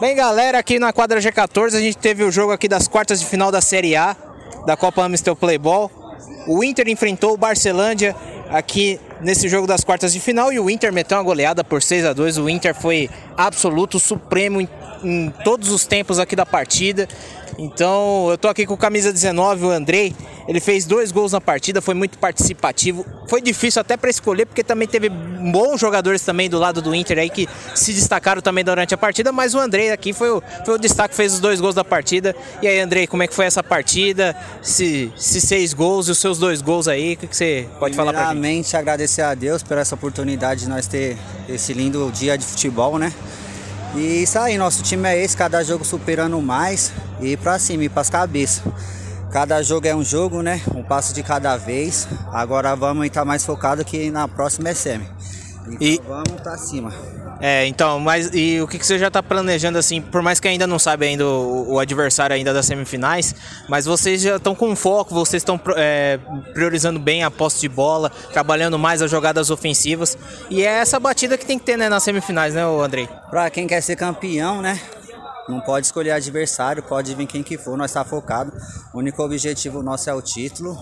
Bem, galera, aqui na quadra G14 a gente teve o jogo aqui das quartas de final da Série A da Copa Amistel Playball. O Inter enfrentou o Barcelândia aqui nesse jogo das quartas de final e o Inter meteu uma goleada por 6 a 2. O Inter foi absoluto, supremo em, em todos os tempos aqui da partida. Então, eu tô aqui com camisa 19, o Andrei. Ele fez dois gols na partida, foi muito participativo. Foi difícil até para escolher, porque também teve bons jogadores também do lado do Inter aí que se destacaram também durante a partida, mas o Andrei aqui foi o, foi o destaque, fez os dois gols da partida. E aí, Andrei, como é que foi essa partida? Se, se seis gols e os seus dois gols aí, o que, que você pode falar pra gente? Primeiramente, agradecer a Deus por essa oportunidade de nós ter esse lindo dia de futebol, né? E isso aí, nosso time é esse, cada jogo superando mais e pra cima, e pras cabeças. Cada jogo é um jogo, né? Um passo de cada vez. Agora vamos estar mais focado que na próxima é semi. Então E- vamos pra cima. É, então, mas e o que, que você já tá planejando assim, por mais que ainda não sabe ainda o, o adversário ainda das semifinais, mas vocês já estão com foco, vocês estão é, priorizando bem a posse de bola, trabalhando mais as jogadas ofensivas. E é essa batida que tem que ter, né, nas semifinais, né, Andrei? Pra quem quer ser campeão, né? Não pode escolher adversário, pode vir quem que for, nós tá focado. O único objetivo nosso é o título.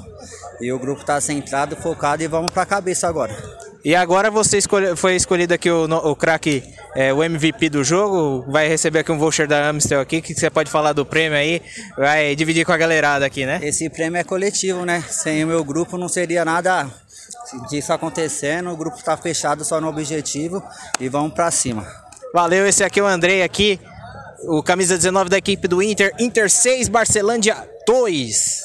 E o grupo tá centrado, focado e vamos pra cabeça agora. E agora você escolhe- foi escolhido aqui o, o craque, é, o MVP do jogo, vai receber aqui um voucher da Amstel aqui, que você pode falar do prêmio aí, vai dividir com a galerada aqui, né? Esse prêmio é coletivo, né? Sem o meu grupo não seria nada disso acontecendo. O grupo tá fechado só no objetivo e vamos pra cima. Valeu, esse aqui é o Andrei aqui, o camisa 19 da equipe do Inter, Inter 6, Barcelândia 2.